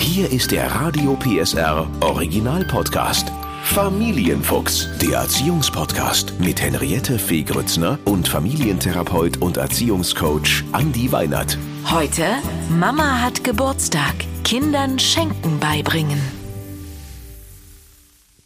Hier ist der Radio PSR Original Podcast. Familienfuchs, der Erziehungspodcast mit Henriette Fee Grützner und Familientherapeut und Erziehungscoach Andi Weinert. Heute Mama hat Geburtstag. Kindern Schenken beibringen.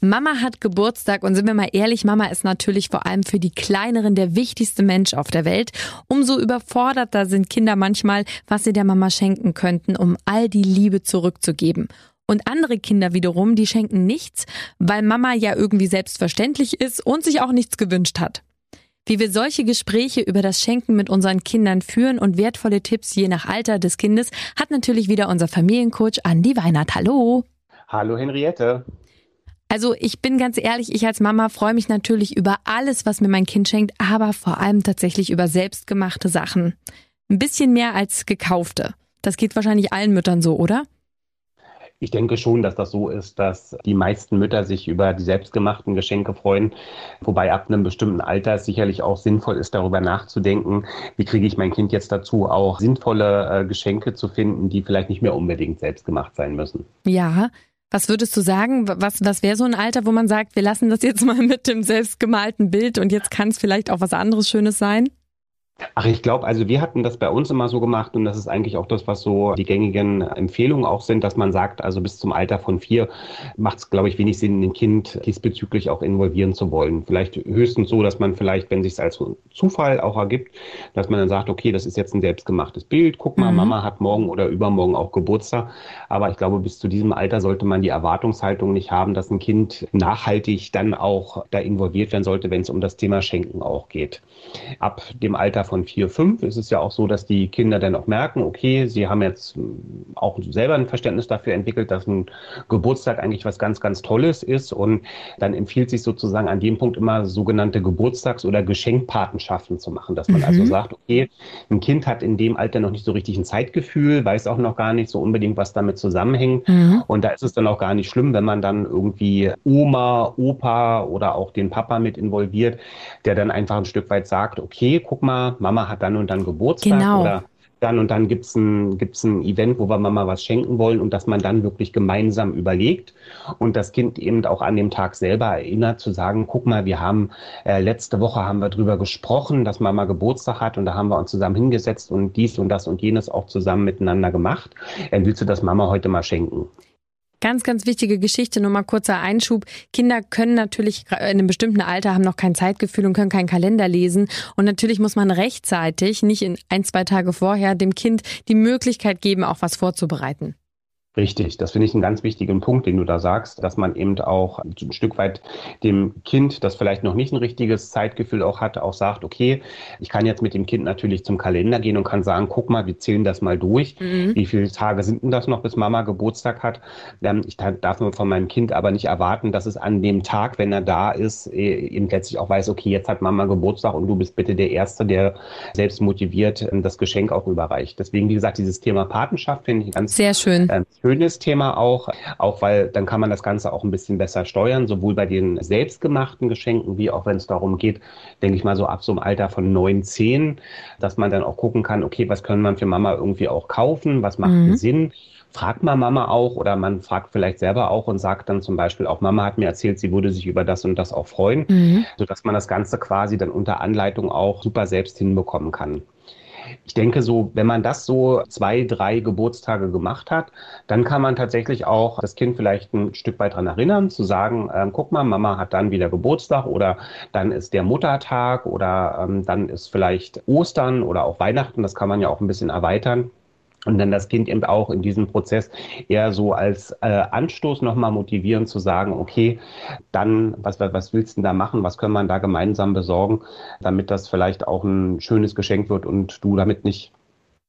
Mama hat Geburtstag und sind wir mal ehrlich, Mama ist natürlich vor allem für die Kleineren der wichtigste Mensch auf der Welt. Umso überforderter sind Kinder manchmal, was sie der Mama schenken könnten, um all die Liebe zurückzugeben. Und andere Kinder wiederum, die schenken nichts, weil Mama ja irgendwie selbstverständlich ist und sich auch nichts gewünscht hat. Wie wir solche Gespräche über das Schenken mit unseren Kindern führen und wertvolle Tipps je nach Alter des Kindes, hat natürlich wieder unser Familiencoach Andi Weinert. Hallo. Hallo Henriette. Also ich bin ganz ehrlich, ich als Mama freue mich natürlich über alles, was mir mein Kind schenkt, aber vor allem tatsächlich über selbstgemachte Sachen. Ein bisschen mehr als gekaufte. Das geht wahrscheinlich allen Müttern so, oder? Ich denke schon, dass das so ist, dass die meisten Mütter sich über die selbstgemachten Geschenke freuen, wobei ab einem bestimmten Alter es sicherlich auch sinnvoll ist, darüber nachzudenken, wie kriege ich mein Kind jetzt dazu, auch sinnvolle äh, Geschenke zu finden, die vielleicht nicht mehr unbedingt selbstgemacht sein müssen. Ja, was würdest du sagen? Was, was wäre so ein Alter, wo man sagt, wir lassen das jetzt mal mit dem selbstgemalten Bild und jetzt kann es vielleicht auch was anderes Schönes sein? Ach, ich glaube, also wir hatten das bei uns immer so gemacht und das ist eigentlich auch das, was so die gängigen Empfehlungen auch sind, dass man sagt, also bis zum Alter von vier macht es, glaube ich, wenig Sinn, ein Kind diesbezüglich auch involvieren zu wollen. Vielleicht höchstens so, dass man vielleicht, wenn sich als Zufall auch ergibt, dass man dann sagt, okay, das ist jetzt ein selbstgemachtes Bild, guck mal, mhm. Mama hat morgen oder übermorgen auch Geburtstag. Aber ich glaube, bis zu diesem Alter sollte man die Erwartungshaltung nicht haben, dass ein Kind nachhaltig dann auch da involviert werden sollte, wenn es um das Thema Schenken auch geht. Ab dem Alter von vier, fünf ist es ja auch so, dass die Kinder dann auch merken, okay, sie haben jetzt hm, auch selber ein Verständnis dafür entwickelt, dass ein Geburtstag eigentlich was ganz, ganz Tolles ist. Und dann empfiehlt sich sozusagen an dem Punkt immer sogenannte Geburtstags- oder Geschenkpatenschaften zu machen, dass man mhm. also sagt, okay, ein Kind hat in dem Alter noch nicht so richtig ein Zeitgefühl, weiß auch noch gar nicht so unbedingt, was damit zusammenhängt. Mhm. Und da ist es dann auch gar nicht schlimm, wenn man dann irgendwie Oma, Opa oder auch den Papa mit involviert, der dann einfach ein Stück weit sagt, okay, guck mal, Mama hat dann und dann Geburtstag genau. oder dann und dann gibt's ein, gibt's ein Event, wo wir Mama was schenken wollen und dass man dann wirklich gemeinsam überlegt und das Kind eben auch an dem Tag selber erinnert, zu sagen, guck mal, wir haben äh, letzte Woche haben wir drüber gesprochen, dass Mama Geburtstag hat und da haben wir uns zusammen hingesetzt und dies und das und jenes auch zusammen miteinander gemacht. Äh, willst du das Mama heute mal schenken? Ganz, ganz wichtige Geschichte, nur mal kurzer Einschub. Kinder können natürlich in einem bestimmten Alter haben noch kein Zeitgefühl und können keinen Kalender lesen. Und natürlich muss man rechtzeitig, nicht in ein, zwei Tage vorher, dem Kind die Möglichkeit geben, auch was vorzubereiten. Richtig, das finde ich einen ganz wichtigen Punkt, den du da sagst, dass man eben auch ein Stück weit dem Kind, das vielleicht noch nicht ein richtiges Zeitgefühl auch hat, auch sagt, okay, ich kann jetzt mit dem Kind natürlich zum Kalender gehen und kann sagen, guck mal, wir zählen das mal durch. Mhm. Wie viele Tage sind denn das noch, bis Mama Geburtstag hat? Ähm, ich darf von meinem Kind aber nicht erwarten, dass es an dem Tag, wenn er da ist, äh, eben letztlich auch weiß, okay, jetzt hat Mama Geburtstag und du bist bitte der Erste, der selbst motiviert ähm, das Geschenk auch überreicht. Deswegen, wie gesagt, dieses Thema Patenschaft finde ich ganz sehr schön. Ähm, schönes Thema auch, auch weil dann kann man das Ganze auch ein bisschen besser steuern, sowohl bei den selbstgemachten Geschenken, wie auch wenn es darum geht, denke ich mal so ab so einem Alter von neun, zehn, dass man dann auch gucken kann, okay, was können man für Mama irgendwie auch kaufen, was macht mhm. Sinn, fragt man Mama auch oder man fragt vielleicht selber auch und sagt dann zum Beispiel auch, Mama hat mir erzählt, sie würde sich über das und das auch freuen, mhm. sodass man das Ganze quasi dann unter Anleitung auch super selbst hinbekommen kann. Ich denke so, wenn man das so zwei, drei Geburtstage gemacht hat, dann kann man tatsächlich auch das Kind vielleicht ein Stück weit daran erinnern, zu sagen, ähm, guck mal, Mama hat dann wieder Geburtstag oder dann ist der Muttertag oder ähm, dann ist vielleicht Ostern oder auch Weihnachten. Das kann man ja auch ein bisschen erweitern. Und dann das Kind eben auch in diesem Prozess eher so als äh, Anstoß nochmal motivieren zu sagen, okay, dann, was, was willst du denn da machen? Was können wir da gemeinsam besorgen, damit das vielleicht auch ein schönes Geschenk wird und du damit nicht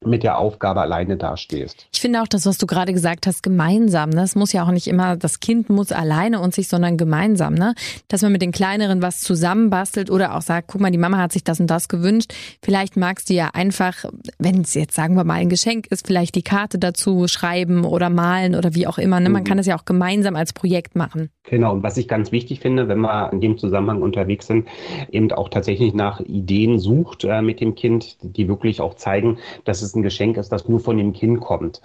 mit der Aufgabe alleine dastehst. Ich finde auch das, was du gerade gesagt hast, gemeinsam. Ne? Es muss ja auch nicht immer, das Kind muss alleine und sich, sondern gemeinsam. Ne? Dass man mit den Kleineren was zusammenbastelt oder auch sagt, guck mal, die Mama hat sich das und das gewünscht. Vielleicht magst du ja einfach, wenn es jetzt, sagen wir mal, ein Geschenk ist, vielleicht die Karte dazu schreiben oder malen oder wie auch immer. Ne? Man mhm. kann das ja auch gemeinsam als Projekt machen. Genau, und was ich ganz wichtig finde, wenn wir in dem Zusammenhang unterwegs sind, eben auch tatsächlich nach Ideen sucht äh, mit dem Kind, die wirklich auch zeigen, dass es ein Geschenk ist, das nur von dem Kind kommt.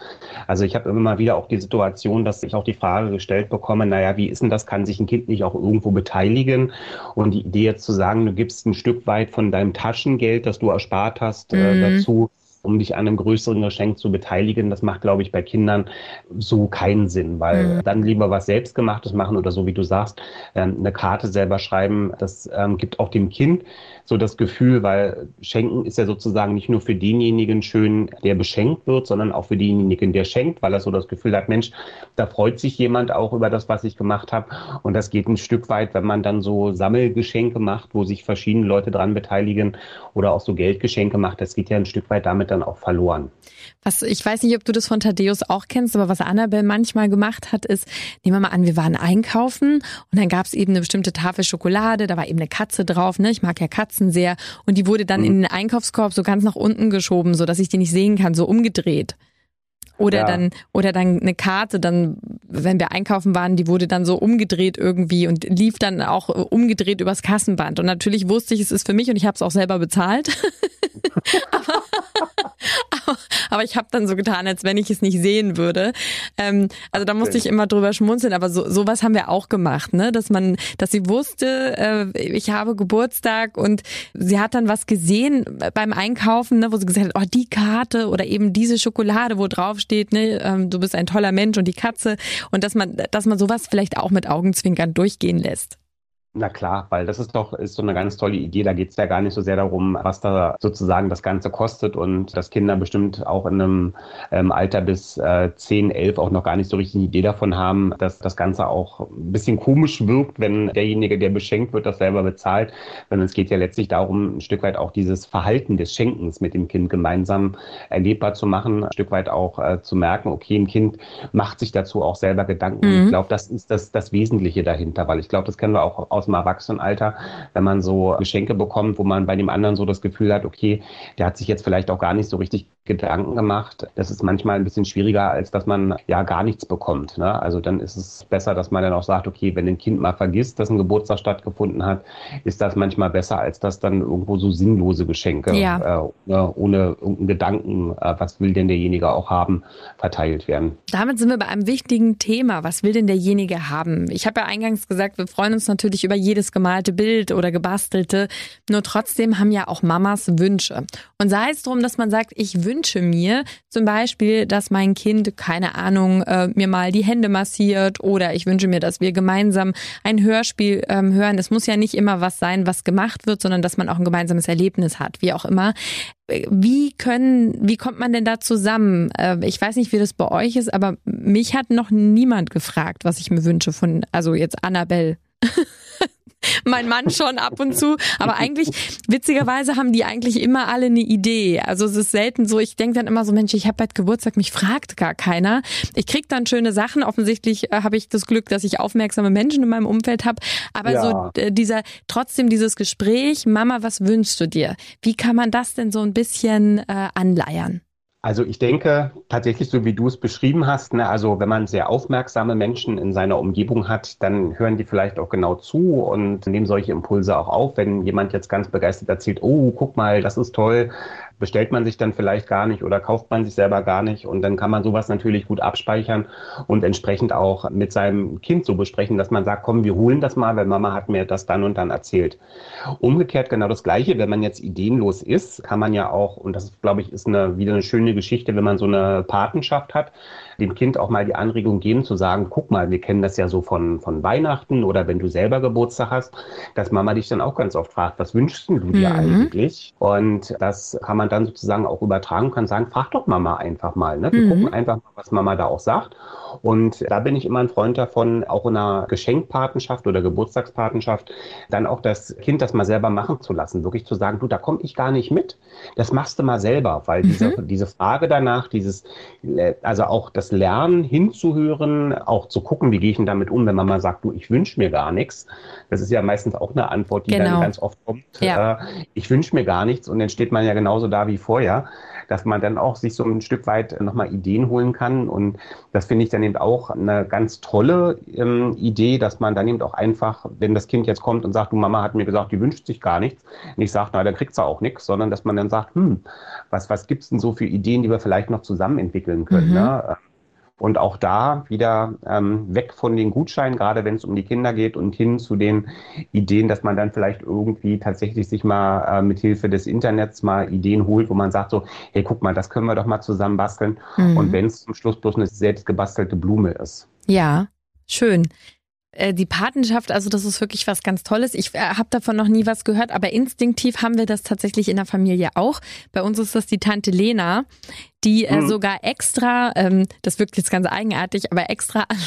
Also ich habe immer mal wieder auch die Situation, dass ich auch die Frage gestellt bekomme, naja, wie ist denn das? Kann sich ein Kind nicht auch irgendwo beteiligen? Und die Idee jetzt zu sagen, du gibst ein Stück weit von deinem Taschengeld, das du erspart hast, äh, mhm. äh, dazu, um dich an einem größeren Geschenk zu beteiligen. Das macht, glaube ich, bei Kindern so keinen Sinn, weil mhm. dann lieber was Selbstgemachtes machen oder so, wie du sagst, ähm, eine Karte selber schreiben. Das ähm, gibt auch dem Kind so das Gefühl, weil Schenken ist ja sozusagen nicht nur für denjenigen schön, der beschenkt wird, sondern auch für denjenigen, der schenkt, weil er so das Gefühl hat, Mensch, da freut sich jemand auch über das, was ich gemacht habe. Und das geht ein Stück weit, wenn man dann so Sammelgeschenke macht, wo sich verschiedene Leute dran beteiligen oder auch so Geldgeschenke macht. Das geht ja ein Stück weit damit dann auch verloren. Was, ich weiß nicht, ob du das von Thaddeus auch kennst, aber was Annabelle manchmal gemacht hat, ist, nehmen wir mal an, wir waren einkaufen und dann gab es eben eine bestimmte Tafel Schokolade, da war eben eine Katze drauf, ne? Ich mag ja Katzen sehr. Und die wurde dann mhm. in den Einkaufskorb so ganz nach unten geschoben, so dass ich die nicht sehen kann, so umgedreht. Oder ja. dann, oder dann eine Karte, dann, wenn wir einkaufen waren, die wurde dann so umgedreht irgendwie und lief dann auch umgedreht übers Kassenband. Und natürlich wusste ich, es ist für mich und ich habe es auch selber bezahlt. aber, aber, aber, ich habe dann so getan, als wenn ich es nicht sehen würde. Ähm, also da musste ich immer drüber schmunzeln, aber so, sowas haben wir auch gemacht, ne? Dass man, dass sie wusste, äh, ich habe Geburtstag und sie hat dann was gesehen beim Einkaufen, ne, wo sie gesagt hat, oh, die Karte oder eben diese Schokolade, wo drauf steht, ne, ähm, du bist ein toller Mensch und die Katze und dass man, dass man sowas vielleicht auch mit Augenzwinkern durchgehen lässt. Na klar, weil das ist doch ist so eine ganz tolle Idee. Da geht es ja gar nicht so sehr darum, was da sozusagen das Ganze kostet und dass Kinder bestimmt auch in einem ähm, Alter bis äh, 10, 11 auch noch gar nicht so richtig eine Idee davon haben, dass das Ganze auch ein bisschen komisch wirkt, wenn derjenige, der beschenkt wird, das selber bezahlt. Sondern es geht ja letztlich darum, ein Stück weit auch dieses Verhalten des Schenkens mit dem Kind gemeinsam erlebbar zu machen, ein Stück weit auch äh, zu merken, okay, ein Kind macht sich dazu auch selber Gedanken. Mhm. Ich glaube, das ist das, das Wesentliche dahinter, weil ich glaube, das kennen wir auch aus dem Erwachsenenalter, wenn man so Geschenke bekommt, wo man bei dem anderen so das Gefühl hat, okay, der hat sich jetzt vielleicht auch gar nicht so richtig Gedanken gemacht. Das ist manchmal ein bisschen schwieriger, als dass man ja gar nichts bekommt. Ne? Also dann ist es besser, dass man dann auch sagt, okay, wenn ein Kind mal vergisst, dass ein Geburtstag stattgefunden hat, ist das manchmal besser, als dass dann irgendwo so sinnlose Geschenke ja. äh, ne, ohne irgendeinen Gedanken, äh, was will denn derjenige auch haben, verteilt werden. Damit sind wir bei einem wichtigen Thema. Was will denn derjenige haben? Ich habe ja eingangs gesagt, wir freuen uns natürlich über jedes gemalte Bild oder gebastelte. Nur trotzdem haben ja auch Mamas Wünsche. Und sei es darum, dass man sagt, ich wünsche wünsche mir zum Beispiel, dass mein Kind, keine Ahnung, äh, mir mal die Hände massiert oder ich wünsche mir, dass wir gemeinsam ein Hörspiel ähm, hören. Es muss ja nicht immer was sein, was gemacht wird, sondern dass man auch ein gemeinsames Erlebnis hat, wie auch immer. Wie können, wie kommt man denn da zusammen? Äh, ich weiß nicht, wie das bei euch ist, aber mich hat noch niemand gefragt, was ich mir wünsche von, also jetzt Annabelle. mein Mann schon ab und zu. Aber eigentlich, witzigerweise haben die eigentlich immer alle eine Idee. Also es ist selten so, ich denke dann immer so, Mensch, ich habe bald Geburtstag, mich fragt gar keiner. Ich krieg dann schöne Sachen. Offensichtlich äh, habe ich das Glück, dass ich aufmerksame Menschen in meinem Umfeld habe. Aber ja. so äh, dieser, trotzdem dieses Gespräch, Mama, was wünschst du dir? Wie kann man das denn so ein bisschen äh, anleiern? Also ich denke tatsächlich, so wie du es beschrieben hast, ne, also wenn man sehr aufmerksame Menschen in seiner Umgebung hat, dann hören die vielleicht auch genau zu und nehmen solche Impulse auch auf. Wenn jemand jetzt ganz begeistert erzählt, oh, guck mal, das ist toll, bestellt man sich dann vielleicht gar nicht oder kauft man sich selber gar nicht. Und dann kann man sowas natürlich gut abspeichern und entsprechend auch mit seinem Kind so besprechen, dass man sagt, komm, wir holen das mal, weil Mama hat mir das dann und dann erzählt. Umgekehrt genau das Gleiche, wenn man jetzt ideenlos ist, kann man ja auch, und das glaube ich ist eine, wieder eine schöne Geschichte, wenn man so eine Patenschaft hat, dem Kind auch mal die Anregung geben zu sagen, guck mal, wir kennen das ja so von, von Weihnachten oder wenn du selber Geburtstag hast, dass Mama dich dann auch ganz oft fragt, was wünschst du dir mhm. eigentlich? Und das kann man dann sozusagen auch übertragen und kann sagen, frag doch Mama einfach mal. Ne? Wir mhm. gucken einfach mal, was Mama da auch sagt. Und da bin ich immer ein Freund davon, auch in einer Geschenkpatenschaft oder Geburtstagspatenschaft, dann auch das Kind das mal selber machen zu lassen. Wirklich zu sagen, du, da komme ich gar nicht mit. Das machst du mal selber, weil mhm. diese, diese Frage danach, dieses, äh, also auch das das Lernen hinzuhören, auch zu gucken, wie gehe ich denn damit um, wenn Mama sagt, du, ich wünsche mir gar nichts. Das ist ja meistens auch eine Antwort, die genau. dann ganz oft kommt. Ja. Äh, ich wünsche mir gar nichts und dann steht man ja genauso da wie vorher dass man dann auch sich so ein Stück weit nochmal Ideen holen kann. Und das finde ich dann eben auch eine ganz tolle ähm, Idee, dass man dann eben auch einfach, wenn das Kind jetzt kommt und sagt, du Mama hat mir gesagt, die wünscht sich gar nichts, nicht sagt, na, dann kriegt sie auch nichts, sondern dass man dann sagt, hm, was, was gibt's denn so für Ideen, die wir vielleicht noch zusammen entwickeln können? Mhm. Ne? Und auch da wieder ähm, weg von den Gutscheinen, gerade wenn es um die Kinder geht und hin zu den Ideen, dass man dann vielleicht irgendwie tatsächlich sich mal äh, mit Hilfe des Internets mal Ideen holt, wo man sagt so, hey, guck mal, das können wir doch mal zusammen basteln. Mhm. Und wenn es zum Schluss bloß eine selbst gebastelte Blume ist. Ja, schön. Äh, die Patenschaft, also das ist wirklich was ganz Tolles. Ich äh, habe davon noch nie was gehört, aber instinktiv haben wir das tatsächlich in der Familie auch. Bei uns ist das die Tante Lena, die äh, mhm. sogar extra, ähm, das wirkt jetzt ganz eigenartig, aber extra an,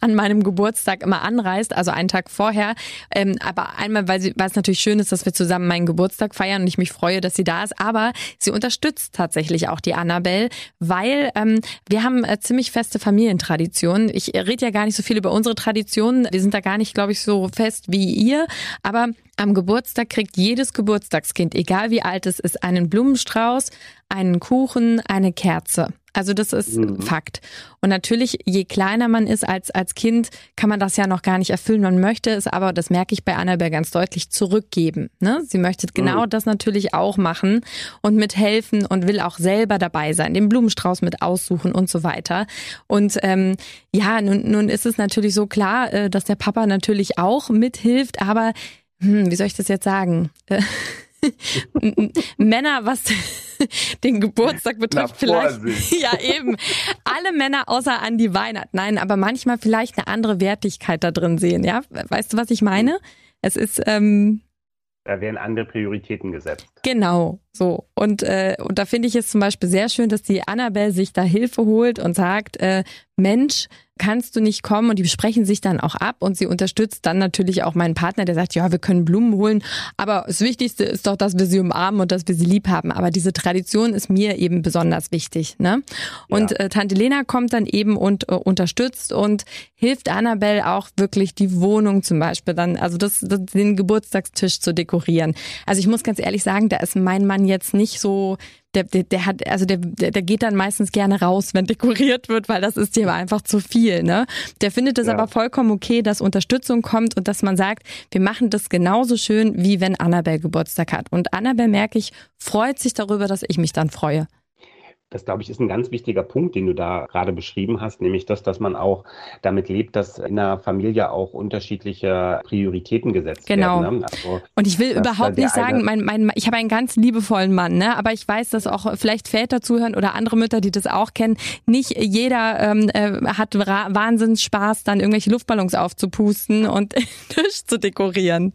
an, meinem Geburtstag immer anreist, also einen Tag vorher. Ähm, aber einmal, weil, sie, weil es natürlich schön ist, dass wir zusammen meinen Geburtstag feiern und ich mich freue, dass sie da ist. Aber sie unterstützt tatsächlich auch die Annabelle, weil ähm, wir haben äh, ziemlich feste Familientraditionen. Ich rede ja gar nicht so viel über unsere Traditionen. Wir sind da gar nicht, glaube ich, so fest wie ihr. Aber am Geburtstag kriegt jedes Geburtstagskind, egal wie alt es ist, einen Blumenstrauß, einen Kuchen, eine Kerze. Also das ist mhm. Fakt. Und natürlich, je kleiner man ist als, als Kind, kann man das ja noch gar nicht erfüllen. Man möchte es aber, das merke ich bei Annabelle ganz deutlich, zurückgeben. Ne? Sie möchte genau mhm. das natürlich auch machen und mithelfen und will auch selber dabei sein, den Blumenstrauß mit aussuchen und so weiter. Und ähm, ja, nun, nun ist es natürlich so klar, äh, dass der Papa natürlich auch mithilft, aber hm, wie soll ich das jetzt sagen? Männer, was den Geburtstag betrifft, vielleicht. Ja, eben. Alle Männer außer an die Weihnacht. Nein, aber manchmal vielleicht eine andere Wertigkeit da drin sehen, ja? Weißt du, was ich meine? Es ist, ähm, da werden andere Prioritäten gesetzt. Genau, so. Und, äh, und da finde ich es zum Beispiel sehr schön, dass die Annabelle sich da Hilfe holt und sagt, äh, Mensch, kannst du nicht kommen? Und die besprechen sich dann auch ab und sie unterstützt dann natürlich auch meinen Partner, der sagt, ja, wir können Blumen holen, aber das Wichtigste ist doch, dass wir sie umarmen und dass wir sie lieb haben. Aber diese Tradition ist mir eben besonders wichtig. Ne? Und ja. äh, Tante Lena kommt dann eben und äh, unterstützt und hilft Annabelle auch wirklich die Wohnung zum Beispiel dann, also das, das, den Geburtstagstisch zu dekorieren. Also ich muss ganz ehrlich sagen, da ist mein Mann jetzt nicht so der, der, der hat, also der, der, der geht dann meistens gerne raus, wenn dekoriert wird, weil das ist dir einfach zu viel. Ne? Der findet es ja. aber vollkommen okay, dass Unterstützung kommt und dass man sagt, wir machen das genauso schön, wie wenn Annabelle Geburtstag hat. Und Annabelle, merke ich, freut sich darüber, dass ich mich dann freue. Das, glaube ich, ist ein ganz wichtiger Punkt, den du da gerade beschrieben hast, nämlich das, dass man auch damit lebt, dass in der Familie auch unterschiedliche Prioritäten gesetzt genau. werden. Ne? Also, und ich will überhaupt nicht sagen, mein, mein, ich habe einen ganz liebevollen Mann, ne? aber ich weiß, dass auch vielleicht Väter zuhören oder andere Mütter, die das auch kennen. Nicht jeder ähm, äh, hat Wahnsinns Spaß, dann irgendwelche Luftballons aufzupusten und den Tisch zu dekorieren.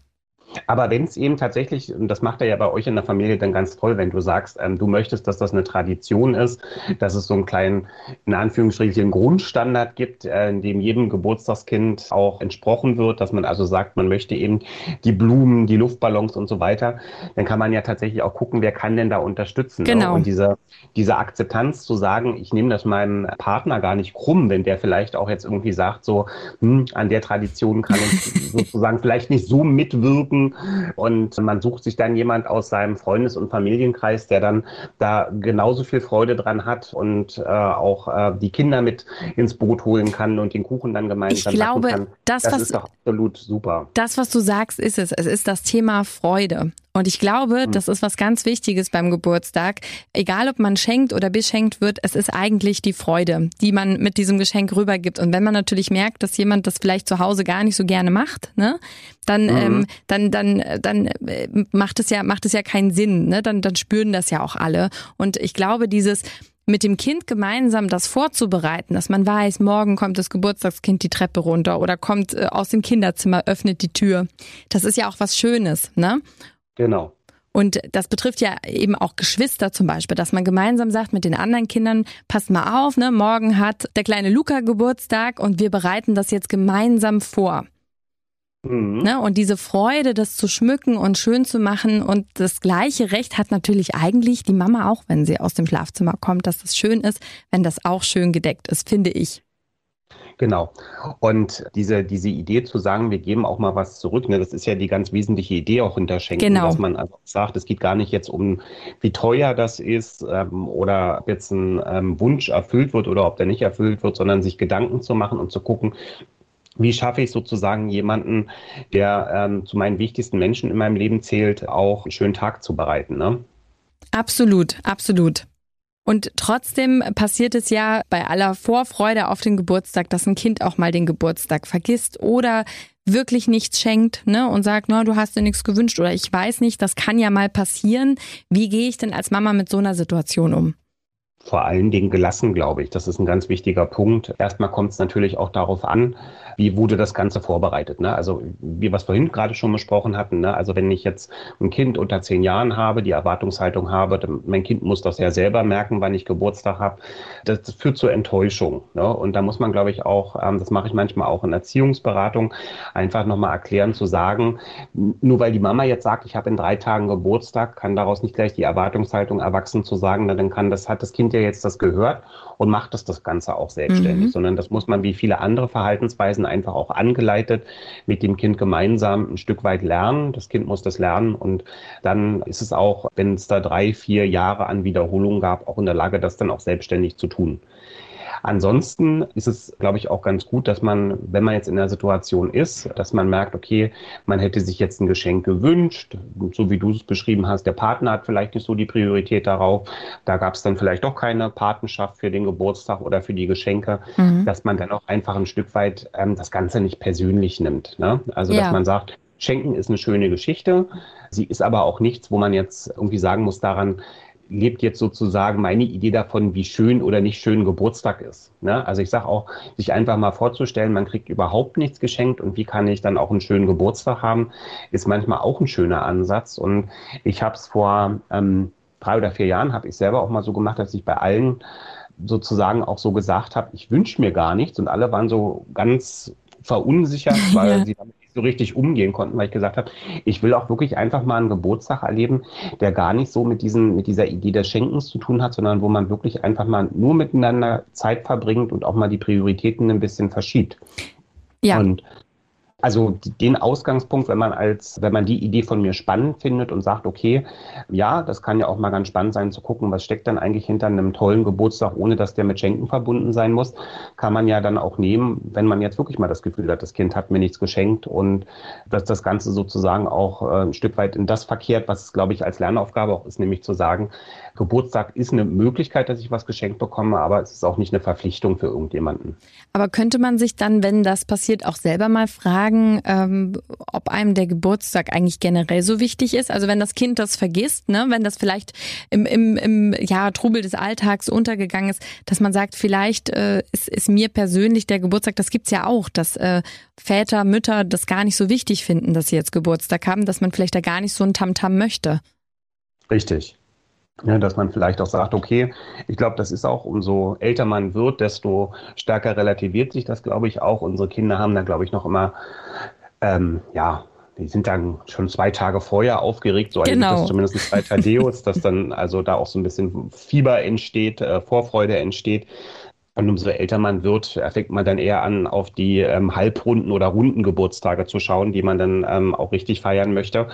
Aber wenn es eben tatsächlich, und das macht er ja bei euch in der Familie dann ganz toll, wenn du sagst, ähm, du möchtest, dass das eine Tradition ist, dass es so einen kleinen, in Anführungsstrichen, Grundstandard gibt, äh, in dem jedem Geburtstagskind auch entsprochen wird, dass man also sagt, man möchte eben die Blumen, die Luftballons und so weiter, dann kann man ja tatsächlich auch gucken, wer kann denn da unterstützen. Ne? Genau. Ne? Und diese, diese Akzeptanz zu sagen, ich nehme das meinem Partner gar nicht krumm, wenn der vielleicht auch jetzt irgendwie sagt, so, hm, an der Tradition kann ich sozusagen vielleicht nicht so mitwirken, Gruppen und man sucht sich dann jemand aus seinem Freundes- und Familienkreis, der dann da genauso viel Freude dran hat und äh, auch äh, die Kinder mit ins Boot holen kann und den Kuchen dann gemeinsam ich glaube, kann. Das, das was, ist doch absolut super. Das, was du sagst, ist es. Es ist das Thema Freude. Und ich glaube, hm. das ist was ganz Wichtiges beim Geburtstag. Egal, ob man schenkt oder beschenkt wird, es ist eigentlich die Freude, die man mit diesem Geschenk rübergibt. Und wenn man natürlich merkt, dass jemand das vielleicht zu Hause gar nicht so gerne macht, ne, dann, mhm. ähm, dann, dann, dann äh, macht es ja, macht es ja keinen Sinn. Ne? Dann, dann spüren das ja auch alle. Und ich glaube, dieses mit dem Kind gemeinsam das vorzubereiten, dass man weiß, morgen kommt das Geburtstagskind die Treppe runter oder kommt äh, aus dem Kinderzimmer, öffnet die Tür. Das ist ja auch was Schönes, ne? Genau. Und das betrifft ja eben auch Geschwister zum Beispiel, dass man gemeinsam sagt mit den anderen Kindern, passt mal auf, ne, morgen hat der kleine Luca Geburtstag und wir bereiten das jetzt gemeinsam vor. Mhm. Ne? Und diese Freude, das zu schmücken und schön zu machen und das gleiche Recht hat natürlich eigentlich die Mama auch, wenn sie aus dem Schlafzimmer kommt, dass das schön ist, wenn das auch schön gedeckt ist, finde ich. Genau. Und diese, diese Idee zu sagen, wir geben auch mal was zurück, ne, das ist ja die ganz wesentliche Idee auch hinter Schenken, genau. dass man also sagt, es geht gar nicht jetzt um, wie teuer das ist ähm, oder ob jetzt ein ähm, Wunsch erfüllt wird oder ob der nicht erfüllt wird, sondern sich Gedanken zu machen und zu gucken, wie schaffe ich sozusagen jemanden, der ähm, zu meinen wichtigsten Menschen in meinem Leben zählt, auch einen schönen Tag zu bereiten. Ne? Absolut, absolut. Und trotzdem passiert es ja bei aller Vorfreude auf den Geburtstag, dass ein Kind auch mal den Geburtstag vergisst oder wirklich nichts schenkt ne, und sagt, no, du hast dir nichts gewünscht oder ich weiß nicht, das kann ja mal passieren. Wie gehe ich denn als Mama mit so einer Situation um? Vor allen Dingen gelassen, glaube ich. Das ist ein ganz wichtiger Punkt. Erstmal kommt es natürlich auch darauf an, wie wurde das Ganze vorbereitet. Ne? Also wie wir es vorhin gerade schon besprochen hatten, ne? also wenn ich jetzt ein Kind unter zehn Jahren habe, die Erwartungshaltung habe, mein Kind muss das ja selber merken, wann ich Geburtstag habe, das, führt zur Enttäuschung. Ne? Und da muss man, glaube ich, auch, ähm, das mache ich manchmal auch in Erziehungsberatung, einfach nochmal erklären, zu sagen, nur weil die Mama jetzt sagt, ich habe in drei Tagen Geburtstag, kann daraus nicht gleich die Erwartungshaltung erwachsen zu sagen, na, dann kann das, hat das Kind ja jetzt das gehört und macht das das Ganze auch selbstständig, mhm. sondern das muss man wie viele andere Verhaltensweisen einfach auch angeleitet mit dem Kind gemeinsam ein Stück weit lernen. Das Kind muss das lernen und dann ist es auch, wenn es da drei, vier Jahre an Wiederholung gab, auch in der Lage, das dann auch selbstständig zu tun. Ansonsten ist es, glaube ich, auch ganz gut, dass man, wenn man jetzt in der Situation ist, dass man merkt, okay, man hätte sich jetzt ein Geschenk gewünscht, so wie du es beschrieben hast, der Partner hat vielleicht nicht so die Priorität darauf, da gab es dann vielleicht doch keine Patenschaft für den Geburtstag oder für die Geschenke, mhm. dass man dann auch einfach ein Stück weit ähm, das Ganze nicht persönlich nimmt. Ne? Also, ja. dass man sagt, Schenken ist eine schöne Geschichte. Sie ist aber auch nichts, wo man jetzt irgendwie sagen muss daran, lebt jetzt sozusagen meine Idee davon, wie schön oder nicht schön Geburtstag ist. Ne? Also ich sage auch, sich einfach mal vorzustellen, man kriegt überhaupt nichts geschenkt und wie kann ich dann auch einen schönen Geburtstag haben, ist manchmal auch ein schöner Ansatz. Und ich habe es vor ähm, drei oder vier Jahren, habe ich selber auch mal so gemacht, dass ich bei allen sozusagen auch so gesagt habe, ich wünsche mir gar nichts und alle waren so ganz verunsichert, weil ja. sie damit so richtig umgehen konnten, weil ich gesagt habe, ich will auch wirklich einfach mal einen Geburtstag erleben, der gar nicht so mit diesen, mit dieser Idee des Schenkens zu tun hat, sondern wo man wirklich einfach mal nur miteinander Zeit verbringt und auch mal die Prioritäten ein bisschen verschiebt. Ja. Und also den Ausgangspunkt, wenn man als, wenn man die Idee von mir spannend findet und sagt, okay, ja, das kann ja auch mal ganz spannend sein zu gucken, was steckt dann eigentlich hinter einem tollen Geburtstag, ohne dass der mit Schenken verbunden sein muss, kann man ja dann auch nehmen, wenn man jetzt wirklich mal das Gefühl hat, das Kind hat mir nichts geschenkt und dass das Ganze sozusagen auch äh, ein Stück weit in das verkehrt, was es, glaube ich, als Lernaufgabe auch ist, nämlich zu sagen, Geburtstag ist eine Möglichkeit, dass ich was geschenkt bekomme, aber es ist auch nicht eine Verpflichtung für irgendjemanden. Aber könnte man sich dann, wenn das passiert, auch selber mal fragen, ähm, ob einem der Geburtstag eigentlich generell so wichtig ist? Also wenn das Kind das vergisst, ne, wenn das vielleicht im, im, im ja, Trubel des Alltags untergegangen ist, dass man sagt, vielleicht äh, ist, ist mir persönlich der Geburtstag, das gibt's ja auch, dass äh, Väter, Mütter das gar nicht so wichtig finden, dass sie jetzt Geburtstag haben, dass man vielleicht da gar nicht so ein Tamtam -Tam möchte. Richtig. Ja, dass man vielleicht auch sagt, okay, ich glaube, das ist auch, umso älter man wird, desto stärker relativiert sich das, glaube ich, auch. Unsere Kinder haben da, glaube ich, noch immer, ähm, ja, die sind dann schon zwei Tage vorher aufgeregt, so genau. zumindest bei Tadeus, dass dann also da auch so ein bisschen Fieber entsteht, äh, Vorfreude entsteht. Und umso älter man wird, fängt man dann eher an, auf die ähm, Halbrunden oder Runden Geburtstage zu schauen, die man dann ähm, auch richtig feiern möchte.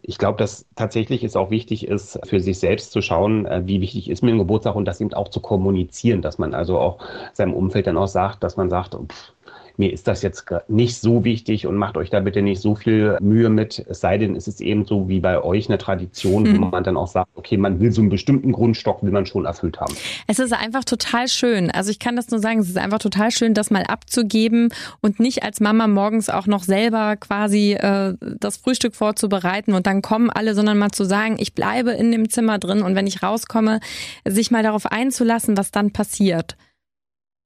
Ich glaube, dass tatsächlich es auch wichtig ist, für sich selbst zu schauen, äh, wie wichtig ist mir ein Geburtstag und das eben auch zu kommunizieren, dass man also auch seinem Umfeld dann auch sagt, dass man sagt, pff, mir ist das jetzt nicht so wichtig und macht euch da bitte nicht so viel Mühe mit. Es sei denn, es ist eben so wie bei euch eine Tradition, mhm. wo man dann auch sagt, okay, man will so einen bestimmten Grundstock, will man schon erfüllt haben. Es ist einfach total schön. Also ich kann das nur sagen, es ist einfach total schön, das mal abzugeben und nicht als Mama morgens auch noch selber quasi äh, das Frühstück vorzubereiten und dann kommen alle, sondern mal zu sagen, ich bleibe in dem Zimmer drin und wenn ich rauskomme, sich mal darauf einzulassen, was dann passiert.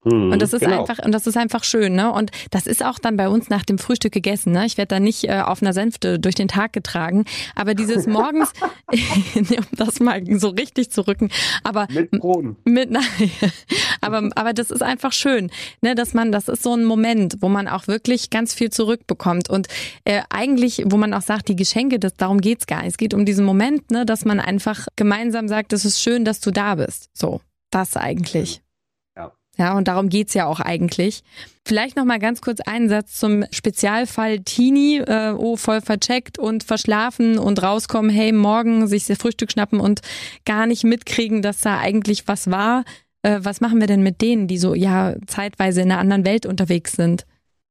Mhm, und das ist genau. einfach und das ist einfach schön, ne? Und das ist auch dann bei uns nach dem Frühstück gegessen, ne? Ich werde da nicht äh, auf einer Sänfte durch den Tag getragen, aber dieses morgens um das mal so richtig zu rücken, aber mit Kronen. Mit nein, aber aber das ist einfach schön, ne, dass man das ist so ein Moment, wo man auch wirklich ganz viel zurückbekommt und äh, eigentlich, wo man auch sagt, die Geschenke, das darum geht's gar nicht. Es geht um diesen Moment, ne, dass man einfach gemeinsam sagt, es ist schön, dass du da bist. So, das eigentlich. Ja, und darum geht's ja auch eigentlich. Vielleicht noch mal ganz kurz einen Satz zum Spezialfall Teenie. Äh, oh, voll vercheckt und verschlafen und rauskommen, hey, morgen sich das Frühstück schnappen und gar nicht mitkriegen, dass da eigentlich was war. Äh, was machen wir denn mit denen, die so ja zeitweise in einer anderen Welt unterwegs sind?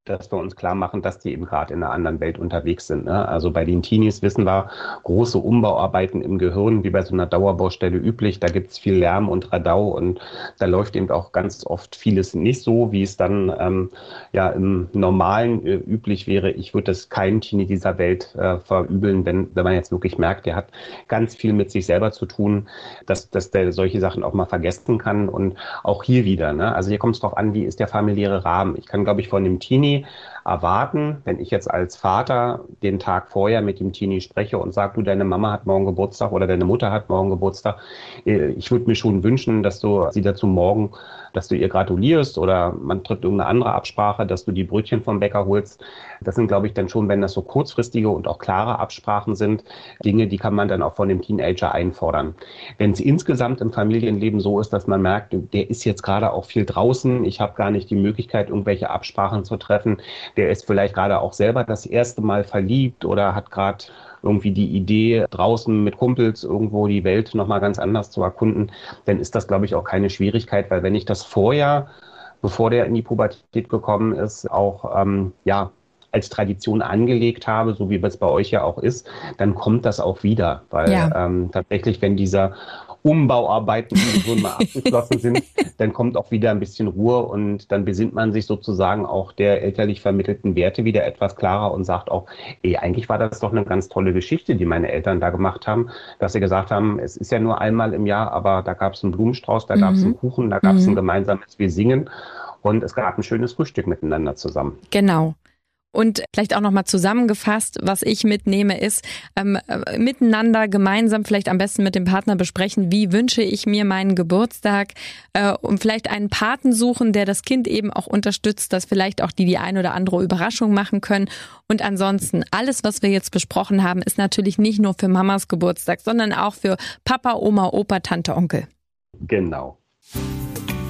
Dass wir uns klar machen, dass die eben gerade in einer anderen Welt unterwegs sind. Ne? Also bei den Teenies wissen wir, große Umbauarbeiten im Gehirn, wie bei so einer Dauerbaustelle üblich, da gibt es viel Lärm und Radau und da läuft eben auch ganz oft vieles nicht so, wie es dann ähm, ja im Normalen äh, üblich wäre. Ich würde das keinem Teenie dieser Welt äh, verübeln, wenn, wenn man jetzt wirklich merkt, der hat ganz viel mit sich selber zu tun, dass, dass der solche Sachen auch mal vergessen kann und auch hier wieder. Ne? Also hier kommt es darauf an, wie ist der familiäre Rahmen. Ich kann, glaube ich, von dem Teenie erwarten, wenn ich jetzt als Vater den Tag vorher mit dem Teenie spreche und sage, du, deine Mama hat morgen Geburtstag oder deine Mutter hat morgen Geburtstag, äh, ich würde mir schon wünschen, dass du sie dazu morgen dass du ihr gratulierst oder man trifft irgendeine andere Absprache, dass du die Brötchen vom Bäcker holst. Das sind, glaube ich, dann schon, wenn das so kurzfristige und auch klare Absprachen sind, Dinge, die kann man dann auch von dem Teenager einfordern. Wenn es insgesamt im Familienleben so ist, dass man merkt, der ist jetzt gerade auch viel draußen, ich habe gar nicht die Möglichkeit, irgendwelche Absprachen zu treffen, der ist vielleicht gerade auch selber das erste Mal verliebt oder hat gerade irgendwie die Idee, draußen mit Kumpels irgendwo die Welt nochmal ganz anders zu erkunden, dann ist das, glaube ich, auch keine Schwierigkeit, weil wenn ich das vorher, bevor der in die Pubertät gekommen ist, auch ähm, ja, als Tradition angelegt habe, so wie es bei euch ja auch ist, dann kommt das auch wieder. Weil ja. ähm, tatsächlich, wenn dieser Umbauarbeiten im mal abgeschlossen sind, dann kommt auch wieder ein bisschen Ruhe und dann besinnt man sich sozusagen auch der elterlich vermittelten Werte wieder etwas klarer und sagt auch, ey, eigentlich war das doch eine ganz tolle Geschichte, die meine Eltern da gemacht haben, dass sie gesagt haben, es ist ja nur einmal im Jahr, aber da gab es einen Blumenstrauß, da gab es einen mhm. Kuchen, da gab es mhm. ein gemeinsames Wir singen und es gab ein schönes Frühstück miteinander zusammen. Genau. Und vielleicht auch nochmal zusammengefasst, was ich mitnehme, ist ähm, äh, miteinander gemeinsam, vielleicht am besten mit dem Partner besprechen, wie wünsche ich mir meinen Geburtstag äh, und vielleicht einen Paten suchen, der das Kind eben auch unterstützt, dass vielleicht auch die die ein oder andere Überraschung machen können. Und ansonsten, alles, was wir jetzt besprochen haben, ist natürlich nicht nur für Mamas Geburtstag, sondern auch für Papa, Oma, Opa, Tante, Onkel. Genau.